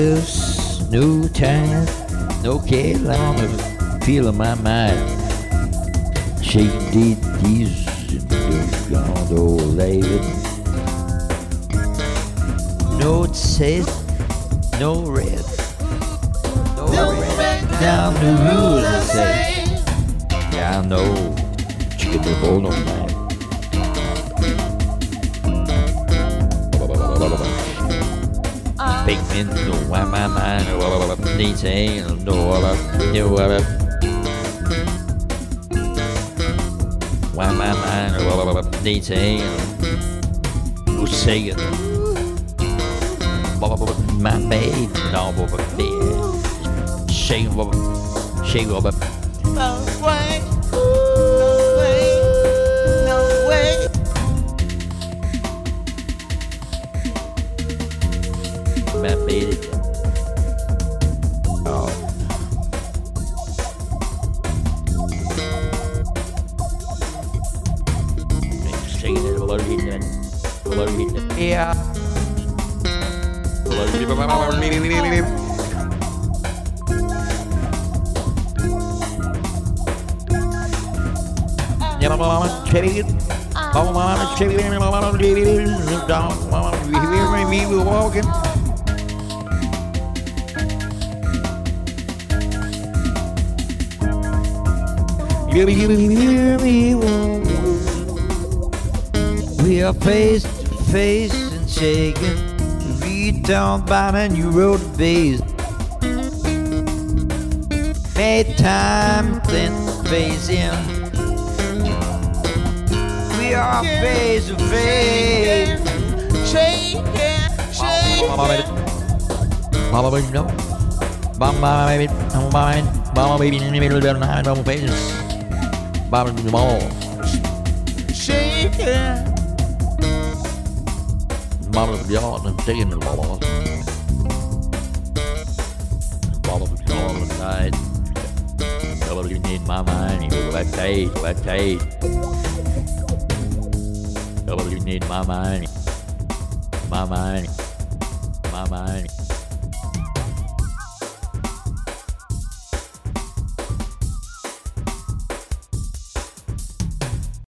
No time, no Carolina, feeling my mind. She did these gone old lady. No taste, no red. No red down the rules, I say. Yeah, I know. Chicken the bone on Big men know why my mind needs a no no why my mind a who say it my baby no shake shake little bit a little bit yeah Yeah, mama, cherry. Mama, mama, cherry. Mama, cherry. We walking. You hear me? We are face to face and shaking. Read down by the new road base. Made time then face in. We are face to face. Shake it. Shake it. Mama baby, no. Mama baby, mama baby, mama baby, in the of night, double faces. Mama mama, Shake it. mama baby, all the mama. Mama baby, all the night. Nobody need my you back tight, go back tight. Nobody need my mind. My mind. My mind.